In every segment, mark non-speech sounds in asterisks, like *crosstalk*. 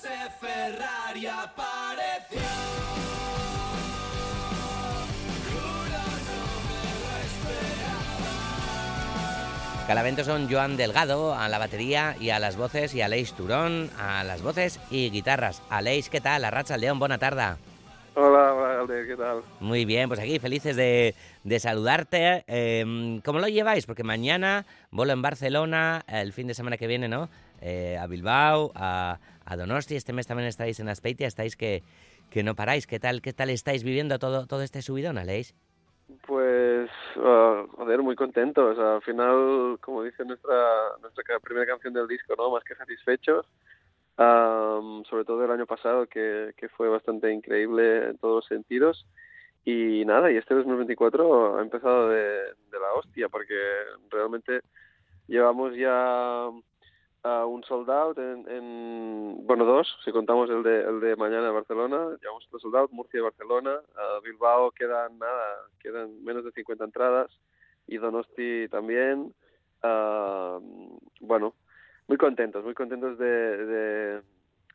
ese Ferrari apareció. Juro no me lo esperaba. Calavento son Joan Delgado a la batería y a las voces y Aleix Turón a las voces y guitarras. Aleix, ¿qué tal? La Racha León, buena tarde. Hola, hola, Alde, ¿qué tal? Muy bien, pues aquí felices de, de saludarte. Eh, ¿Cómo lo lleváis? Porque mañana vuelo en Barcelona, el fin de semana que viene, ¿no? Eh, a Bilbao, a, a Donosti, este mes también estáis en Aspeitia, estáis que, que no paráis. ¿Qué tal, qué tal estáis viviendo todo, todo este subidón, Aleix? Pues, ah, joder, muy contentos. Al final, como dice nuestra nuestra primera canción del disco, ¿no? Más que satisfechos. Am, sobre todo el año pasado, que, que fue bastante increíble en todos los sentidos. Y nada, y este 2024 ha empezado de, de la hostia, porque realmente llevamos ya a un sold out en, en- bueno dos si contamos el de el de mañana de Barcelona llevamos otro sold out Murcia y Barcelona a Bilbao quedan nada quedan menos de 50 entradas y Donosti también Ah, bueno muy contentos muy contentos de, de,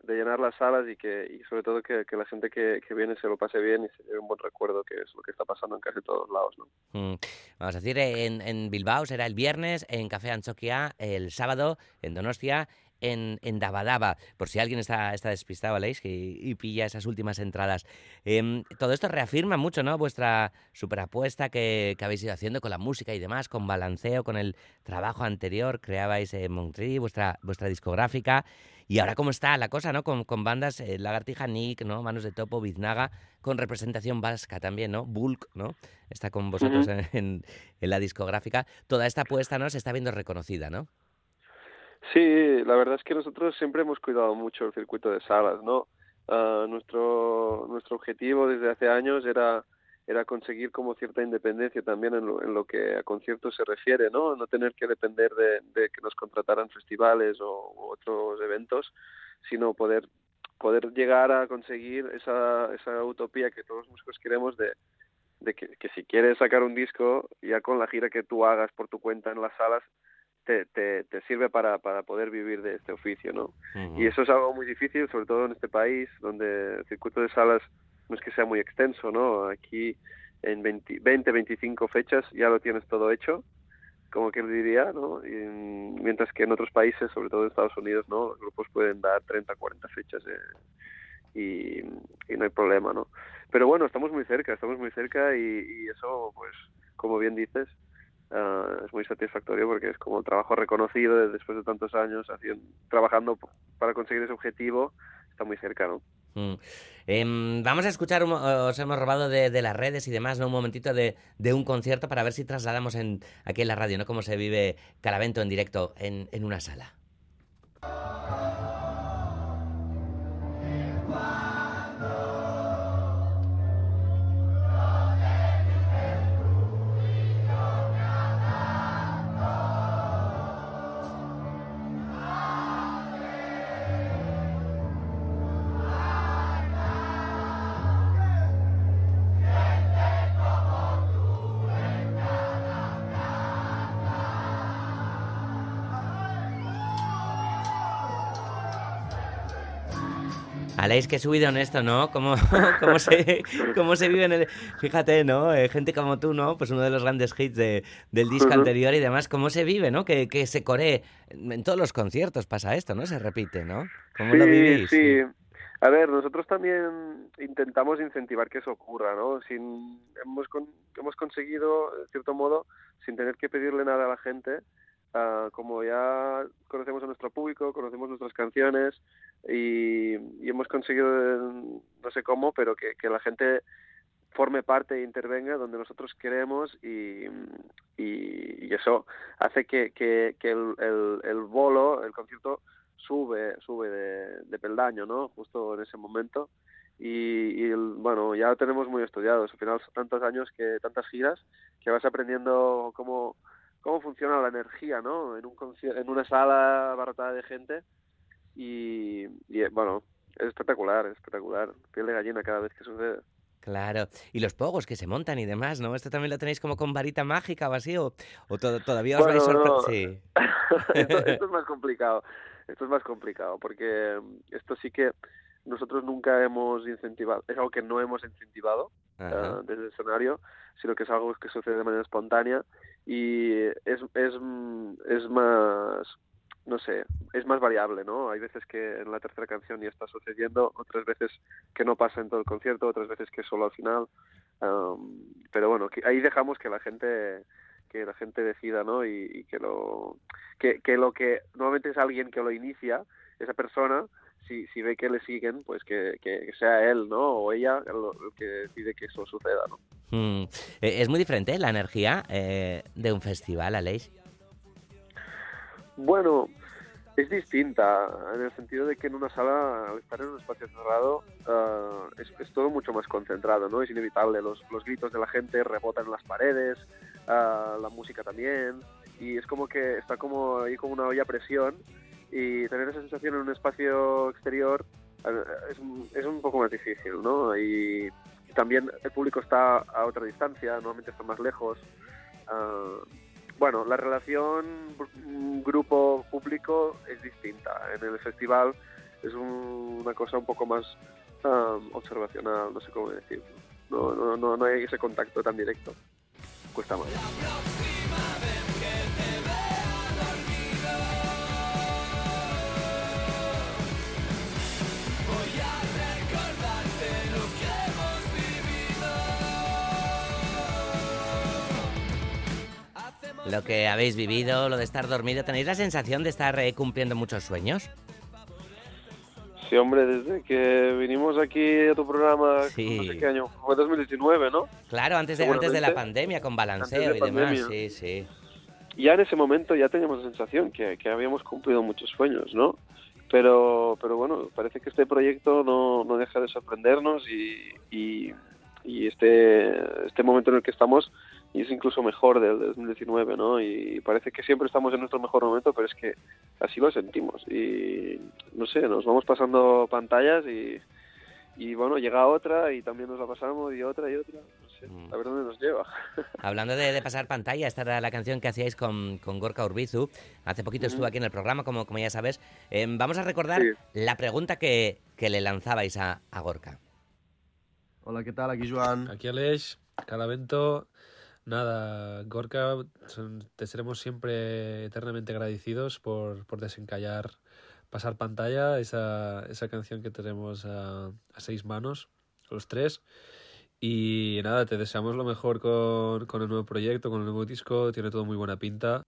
de llenar las salas y que y sobre todo que, que la gente que, que viene se lo pase bien y se lleve un buen recuerdo que es lo que está pasando en casi todos lados ¿no? Mm, Vamos a decir, en, en Bilbao será el viernes, en Café Anchoquia el sábado, en Donostia, en, en Dabadaba, por si alguien está, está despistado, Aleix, y, y pilla esas últimas entradas. Em, todo esto reafirma mucho, ¿no? Vuestra superapuesta que, que habéis ido haciendo con la música y demás, con balanceo, con el trabajo anterior, creabais en Montreal, vuestra, vuestra discográfica. Y ahora cómo está la cosa, ¿no? Con, con bandas eh, Lagartija, Nick, ¿no? Manos de Topo, Biznaga, con representación vasca también, ¿no? Bulk, ¿no? Está con vosotros *laughs* en, en la discográfica. Toda esta apuesta, ¿no? Se está viendo reconocida, ¿no? Sí, la verdad es que nosotros siempre hemos cuidado mucho el circuito de salas, ¿no? Ah, nuestro nuestro objetivo desde hace años era era conseguir como cierta independencia también en lo, en lo que a conciertos se refiere, ¿no? No tener que depender de, de que nos contrataran festivales o u otros eventos, sino poder poder llegar a conseguir esa esa utopía que todos los músicos queremos de de que, que si quieres sacar un disco ya con la gira que tú hagas por tu cuenta en las salas te, te, te sirve para, para poder vivir de este oficio, ¿no? Y eso es algo muy difícil, sobre todo en este país, donde el circuito de salas no es que sea muy extenso, ¿no? Aquí en 20, 20 25 fechas ya lo tienes todo hecho, como que diría, ¿no? Y, en- mientras que en otros países, sobre todo en Estados Unidos, ¿no? Los grupos pueden dar 30, 40 fechas eh, y, y no hay problema, ¿no? Pero bueno, estamos muy cerca, estamos muy cerca y, y eso, pues, como bien dices, ah, es muy satisfactorio porque es como el trabajo reconocido de- después de tantos años haciendo, trabajando para conseguir ese objetivo, está muy cerca, ¿no? Mm. Em, vamos a escuchar, mo- os hemos robado de, las redes y demás, ¿no? Un momentito de, un concierto para ver si trasladamos aquí en la radio, ¿no? Cómo se vive Calavento en directo en una sala. Aleix, qué subido en esto, ¿no? ¿Cómo, *laughs* cómo, se, cómo se vive en el... Fíjate, ¿no? Eh, gente como tú, ¿no? Pues uno de los grandes hits de- del disco Ujú. anterior y demás. ¿Cómo se vive, ¿no? Que, que se coree. En todos los conciertos pasa esto, ¿no? Se repite, ¿no? ¿Cómo lo Sí, vivís? sí. A ver, nosotros también intentamos incentivar que eso ocurra, ¿no? Sin, hemos, con- hemos conseguido, de cierto modo, sin tener que pedirle nada a la gente, ah, como ya conocemos a nuestro público, conocemos nuestras canciones y, y hemos conseguido, no sé cómo, pero que, la gente forme parte e intervenga donde nosotros queremos y, y, eso hace que, el, bolo, el concierto, sube sube de, de peldaño, ¿no? Justo en ese momento. Y, y bueno, ya lo tenemos muy estudiados. Al final son tantos años, que tantas giras, que vas aprendiendo cómo, cómo funciona la energía, ¿no? En, un en una sala abarrotada de gente. Y, y, eh, bueno, es espectacular, es espectacular. Piel de gallina cada vez que sucede. Claro. Y los pogos que se montan y demás, ¿no? ¿Esto también lo tenéis como con varita mágica o así? ¿O, o to- todavía os Bueno, vais no. sorprendiendo? Sí. *laughs* esto, *laughs* esto es más complicado. esto es más complicado porque esto sí que nosotros nunca hemos incentivado, es algo que no hemos incentivado eh, desde el escenario, sino que es algo que sucede de manera espontánea y es, es, es más, no sé, es más variable, ¿no? Hay veces que en la tercera canción ya está sucediendo, otras veces que no pasa en todo el concierto, otras veces que solo al final. Am, pero bueno, que ahí dejamos que la gente que la gente decida, ¿no? Y, y que lo que, que lo que normalmente es alguien que lo inicia, esa persona, si, si ve que le siguen, pues que, que sea él, ¿no? O ella lo que decide que eso suceda, ¿no? Mm, eh, Es muy diferente la energía eh, de un festival, Aleix. Bueno, es distinta en el sentido de que en una sala, al estar en un espacio cerrado, ah, es, es todo mucho más concentrado, ¿no? Es inevitable, los, los gritos de la gente rebotan en las paredes, ah, la música también, y es como que está como ahí como una olla a presión, y tener esa sensación en un espacio exterior es, un- poco más difícil, ¿no? Y también el público está a otra distancia, normalmente está más lejos. ah, bueno, la relación grupo-público es distinta. En el festival es un- una cosa un poco más um, observacional, no sé cómo decirlo. No, no, no, no hay ese contacto tan directo. Cuesta más. Lo que habéis vivido, lo de estar dormido, ¿tenéis la sensación de estar eh, cumpliendo muchos sueños? Sí, hombre, desde que vinimos aquí a tu programa, Sí. no sé qué año, fue 2019, ¿no? Claro, antes de, antes de la pandemia, con balanceo y de demás. pandemia. Sí, sí. Ya en ese momento ya teníamos la sensación que, que habíamos cumplido muchos sueños, ¿no? Pero, pero bueno, parece que este proyecto no, no deja de sorprendernos y, y, y este, este momento en el que estamos y es incluso mejor del 2019, ¿no? Y parece que siempre estamos en nuestro mejor momento, pero es que así lo sentimos. Y no sé, nos vamos pasando pantallas y, y bueno, llega otra y también nos la pasamos y otra y otra. No sé, Mm. a ver dónde nos lleva. *laughs* Hablando de, de pasar pantalla, esta era la canción que hacíais con, con Gorka Urbizu. Hace poquito estuvo aquí en el programa, como, como ya sabes. Em, vamos a recordar Sí. la pregunta que, que le lanzabais a, a Gorka. Hola, ¿qué tal? Aquí Joan. Aquí Aleix, cada evento, nada, Gorka, te seremos siempre eternamente agradecidos por, por desencallar, pasar pantalla, esa, esa canción que tenemos a, a seis manos, los tres. Y nada, te deseamos lo mejor con, con el nuevo proyecto, con el nuevo disco, tiene todo muy buena pinta.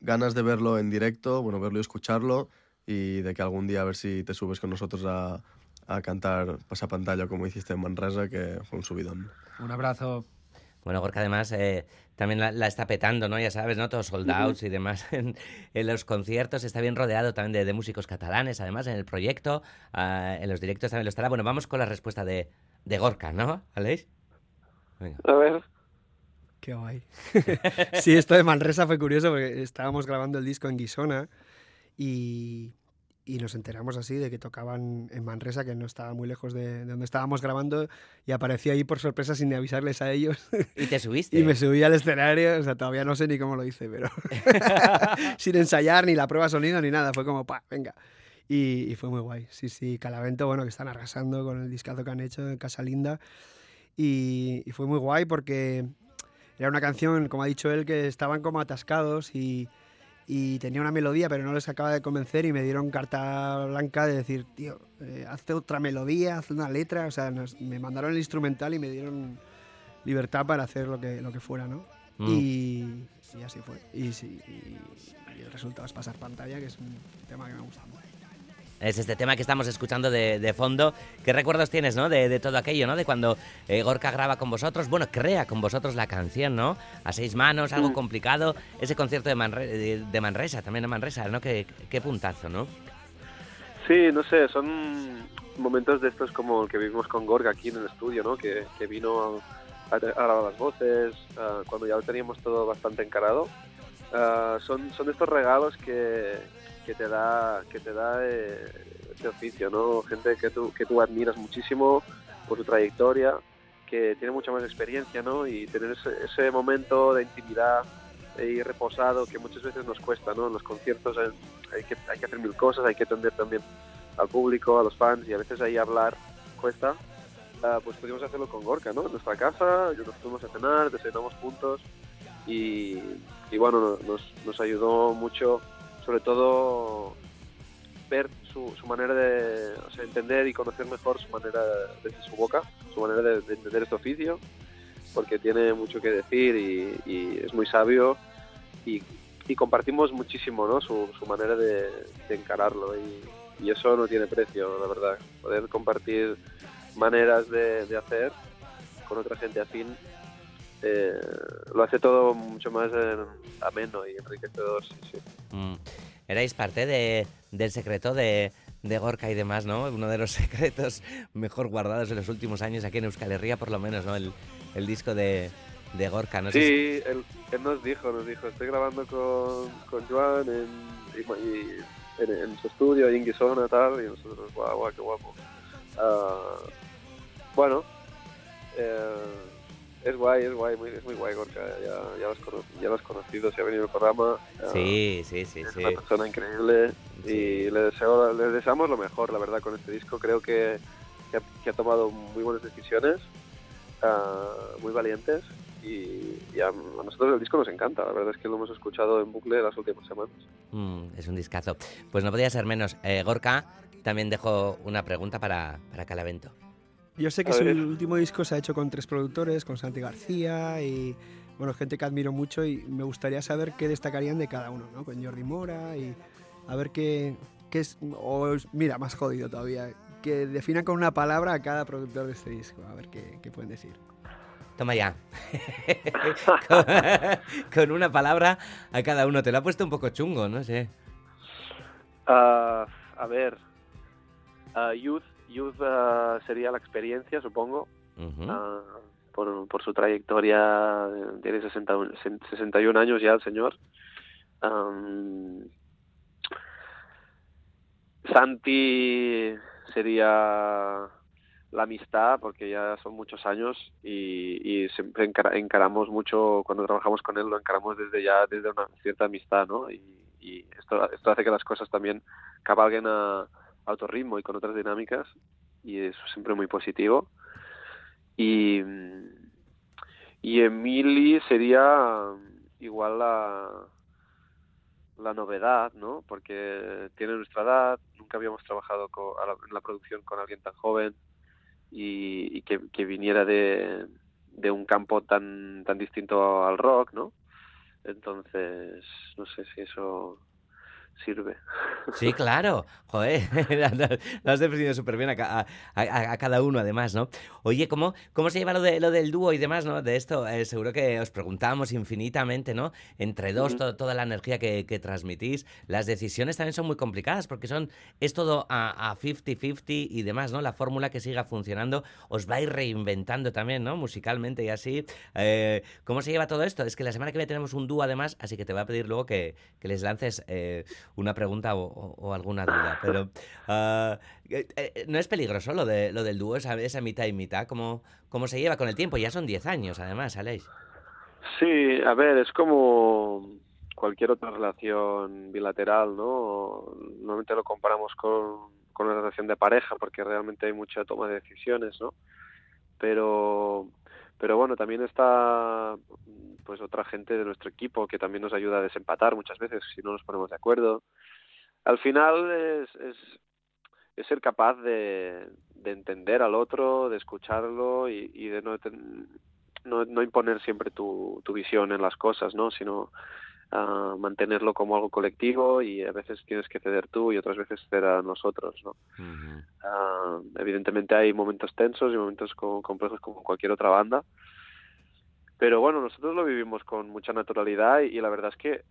Ganas de verlo en directo, bueno, verlo y escucharlo y de que algún día a ver si te subes con nosotros a, a cantar pasapantalla como hiciste en Manresa, que fue un subidón. Un abrazo. Bueno, Gorka además eh, también la, la está petando, ¿no? Ya sabes, ¿no? Todos soldados y demás *laughs* en, en los conciertos. Está bien rodeado también de, de músicos catalanes, además, en el proyecto. ah, en los directos también lo estará. Bueno, vamos con la respuesta de, de Gorka, ¿no, Aleix? Venga. A ver. Qué guay. *laughs* sí, esto de Manresa fue curioso porque estábamos grabando el disco en Guisona y, y nos enteramos así de que tocaban en Manresa, que no estaba muy lejos de, de donde estábamos grabando, y aparecí ahí por sorpresa sin avisarles a ellos. Y te subiste. Y me subí al escenario, o sea, todavía no sé ni cómo lo hice, pero *laughs* *laughs* sin ensayar ni la prueba sonido ni nada, fue como, pa, venga. Y, y fue muy guay. Sí, sí, Calavento, bueno, que están arrasando con el discazo que han hecho en Casa Linda. Y, y fue muy guay porque era una canción, como ha dicho él, que estaban como atascados y, y tenía una melodía, pero no les acaba de convencer y me dieron carta blanca de decir, tío, eh, hazte otra melodía, haz una letra. O sea, nos- me mandaron el instrumental y me dieron libertad para hacer lo que, lo que fuera, ¿no? Mm. Y, y así fue. Y, sí, y- y el resultado es pasar pantalla, que es un tema que me gusta mucho. Es este tema que estamos escuchando de, de fondo. ¿Qué recuerdos tienes, no? De, de todo aquello, ¿no? De cuando eh, Gorka graba con vosotros, bueno, crea con vosotros la canción, ¿no? A seis manos, algo Mm. complicado. Ese concierto de, Manre- de, de Manresa, también de Manresa, ¿no? Qué, qué puntazo, ¿no? Sí, no sé, son momentos de estos como el que vivimos con Gorga aquí en el estudio, ¿no? Que, que vino a, a grabar las voces, cuando ya lo teníamos todo bastante encarado. Ah, son, son estos regalos que, que te da, que te da eh, este oficio, ¿no? Gente que tú, que tú admiras muchísimo por su trayectoria, que tiene mucha más experiencia, ¿no? Y tener ese, ese momento de intimidad ir reposado, que muchas veces nos cuesta, ¿no? En los conciertos hay, que, hay que hacer mil cosas, hay que atender también al público, a los fans, y a veces ahí hablar cuesta. Ah, pues pudimos hacerlo con Gorka, ¿no? En nuestra casa, nos fuimos a cenar, desayunamos juntos, y, y bueno, nos, nos ayudó mucho, sobre todo ver su, su manera de o sea, entender y conocer mejor su manera desde su boca, su manera de, de entender este oficio, porque tiene mucho que decir y, es muy sabio y, compartimos muchísimo ¿no? su, su manera de, encararlo y, eso no tiene precio, la verdad. Poder compartir maneras de, hacer con otra gente afín eh, lo hace todo mucho más ameno y enriquecedor. Sí, sí. Mm. Erais parte de, del secreto de, de Gorka y demás, ¿no? Uno de los *laughs* secretos mejor guardados en los últimos años aquí en Euskal Herria, por lo menos, ¿no? El, el disco de, de Gorka, no sé si- Sí, él, él nos dijo, nos dijo, estoy grabando con, con Joan en, y- y en, en su estudio, ahí en Guisona, tal, y nosotros, guau, guau, qué guapo. Ah, bueno, eh, es guay, es guay, muy, es muy guay Gorka, ya, ya, lo has cono- ya lo has conocido, se ha venido al programa. ah, Sí, sí, sí, es sí. una persona increíble Sí. y le, deseo, le deseamos lo mejor, la verdad, con este disco. Creo que, que, ha, que ha tomado muy buenas decisiones, ah, muy valientes y, y a, a nosotros el disco nos encanta. La verdad es que lo hemos escuchado en bucle las últimas semanas. Mm, es un discazo. Pues no podía ser menos. Eh, Gorka también dejó una pregunta para, para Calavento. Yo sé que A su ver. último disco se ha hecho con tres productores, con Santi García y bueno, gente que admiro mucho y me gustaría saber qué destacarían de cada uno, ¿no? Con Jordi Mora y a ver qué, qué es, o mira, más jodido todavía, que defina con una palabra a cada productor de este disco, a ver qué, qué pueden decir. Toma ya. con, *laughs* con una palabra a cada uno. Te lo ha puesto un poco chungo, no sé. Ah, a ver, ah, Youth, Youth ah, sería la experiencia, supongo. Ah, por, por su trayectoria, eh, tiene 60, 61 años ya el señor. Am, Santi sería la amistad, porque ya son muchos años y, y siempre encara- encaramos mucho, cuando trabajamos con él, lo encaramos desde ya, desde una cierta amistad, ¿no? Y, y esto, esto hace que las cosas también cabalguen a, a y con otras dinámicas, y es siempre muy positivo. Y, y Emily sería igual la, la novedad, ¿no? Porque tiene nuestra edad, nunca habíamos trabajado en la producción con alguien tan joven y, y que, que viniera de, de un campo tan, tan distinto al rock, ¿no? Entonces, no sé si eso sirve. Sí, claro. Joder, *laughs* lo has definido súper bien a, a- a- cada uno, además, ¿no? Oye, ¿cómo, cómo se lleva lo, de, lo del dúo y demás, ¿no? De esto, eh, seguro que os preguntamos infinitamente, ¿no? Entre dos, to- toda la energía que, que transmitís. Las decisiones también son muy complicadas porque son, es todo a a 50-50 y demás, ¿no? La fórmula que siga funcionando os va a ir reinventando también, ¿no? Musicalmente y así. Eh, ¿Cómo se lleva todo esto? Es que la semana que viene tenemos un dúo además, así que te voy a pedir luego que, que les lances eh, una pregunta o, alguna duda. Pero eh, no es peligroso lo, de, lo del dúo, esa, esa mitad y mitad. ¿Cómo, ¿Cómo se lleva con el tiempo? Ya son 10 años, además, Aleix. Sí, a ver, es como cualquier otra relación bilateral, ¿no? Normalmente lo comparamos con, con una relación de pareja porque realmente hay mucha toma de decisiones, ¿no? Pero, pero bueno, también está pues otra gente de nuestro equipo que también nos ayuda a desempatar muchas veces si no nos ponemos de acuerdo. Al final es, es, es ser capaz de, de entender al otro, de escucharlo y, de no, no, no imponer siempre tu, tu visión en las cosas, ¿no? Sino ah, mantenerlo como algo colectivo y a veces tienes que ceder tú y otras veces ceder a nosotros, ¿no? Ah, evidentemente hay momentos tensos y momentos co- complejos como cualquier otra banda, pero bueno, nosotros lo vivimos con mucha naturalidad y, y la verdad es que,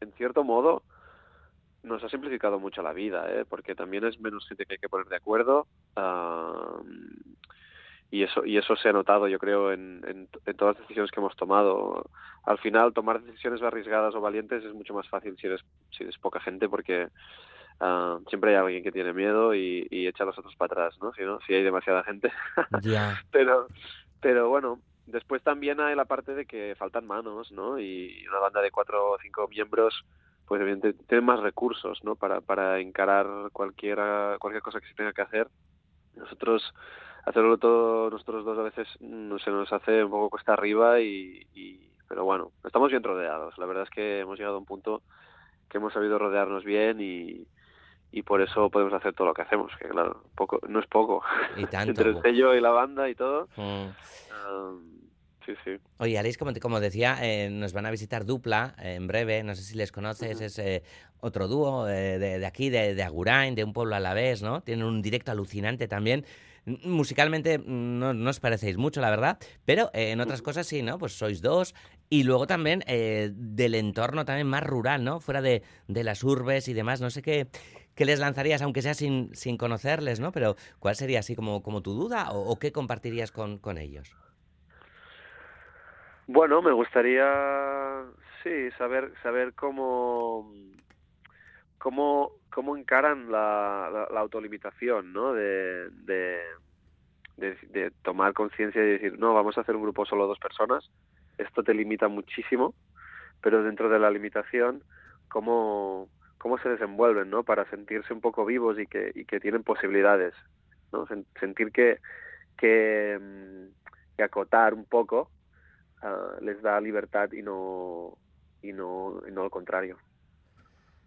en cierto modo, nos ha simplificado mucho la vida, ¿eh? porque también es menos gente que hay que poner de acuerdo. ah, y eso y eso se ha notado yo creo en, en, en todas las decisiones que hemos tomado al final tomar decisiones arriesgadas o valientes es mucho más fácil si eres si eres poca gente porque ah, siempre hay alguien que tiene miedo y, y echa a los otros para atrás no si no si hay demasiada gente *laughs* pero pero bueno después también hay la parte de que faltan manos, ¿no? Y una banda de cuatro o cinco miembros, pues evidentemente tiene más recursos, ¿no? Para, para encarar cualquiera, cualquier cosa que se tenga que hacer. Nosotros, hacerlo todo nosotros dos a veces mm, se nos hace un poco cuesta arriba y, y- pero bueno, estamos bien rodeados. La verdad es que hemos llegado a un punto que hemos sabido rodearnos bien y, y por eso podemos hacer todo lo que hacemos, que claro, poco, no es poco. Y *laughs* tanto. Entre el sello y la banda y todo. Mm. um, sí, sí. Oye, Aleix, como, te- como decía, eh, nos van a visitar Dupla eh, en breve. No sé si les conoces, es eh, otro dúo eh, de, de aquí, de, de Agurain, de un pueblo a la vez, ¿no? Tienen un directo alucinante también. M- Musicalmente mm, no, no os parecéis mucho, la verdad, pero eh, en otras cosas sí, ¿no? Pues sois dos. Y luego también eh, del entorno también más rural, ¿no? Fuera de, de las urbes y demás. No sé qué, qué les lanzarías, aunque sea sin, sin conocerles, ¿no? Pero ¿cuál sería así como, como tu duda o, o qué compartirías con, con ellos? Bueno, me gustaría, sí, saber saber cómo cómo cómo encaran la, la, la autolimitación, ¿no? De, de, tomar conciencia y decir, no, vamos a hacer un grupo solo dos personas. Esto te limita muchísimo, pero dentro de la limitación, cómo cómo se desenvuelven, ¿no? Para sentirse un poco vivos y que y que tienen posibilidades, ¿no? Sen- sentir que que, mm, que acotar un poco ah, les da libertad y no y no y no lo contrario.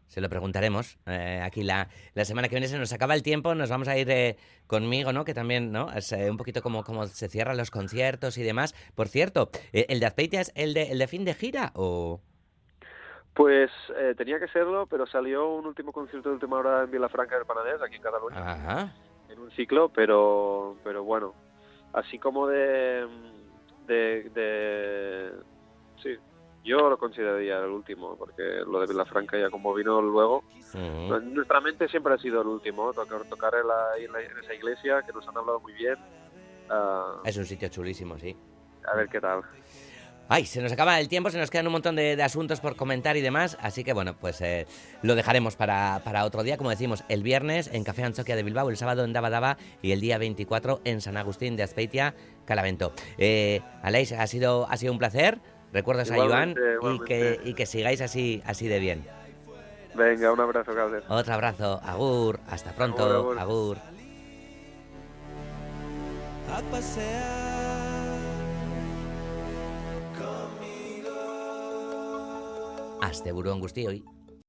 Se lo preguntaremos. eh, aquí la, la semana que viene se nos acaba el tiempo, nos vamos a ir eh, conmigo, ¿no? Que también, ¿no? Es eh, un poquito como, como se cierran los conciertos y demás. Por cierto, eh, ¿el de Azpeitia es el de, el de fin de gira o...? Pues eh, tenía que serlo, pero salió un último concierto de última hora en Vilafranca del Penedès, aquí en Cataluña, Ajá. en un ciclo, pero pero bueno, así como de de, de sí, yo lo consideraría el último, porque lo de Vilafranca ya como vino luego, nuestra mente siempre ha sido el último, tocar tocar en, la- en esa iglesia que nos han hablado muy bien. ah, Es un sitio chulísimo, sí. a ver qué tal. Ay, se nos acaba el tiempo, se nos quedan un montón de, de asuntos por comentar y demás, así que bueno, pues eh, lo dejaremos para, para otro día, como decimos, el viernes en Café Anchoquia de Bilbao, el sábado en Daba Daba y el día 24 en San Agustín de Azpeitia, Calavento. Eh, Aleix, ha sido, ha sido un placer, recuerdos a Iván Igualmente, y que, y que sigáis así, así de bien. Venga, un abrazo, Calder. Otro abrazo, agur, hasta pronto, Agur, agur. agur. a pasear conmigo. Hasta buruan guztioi.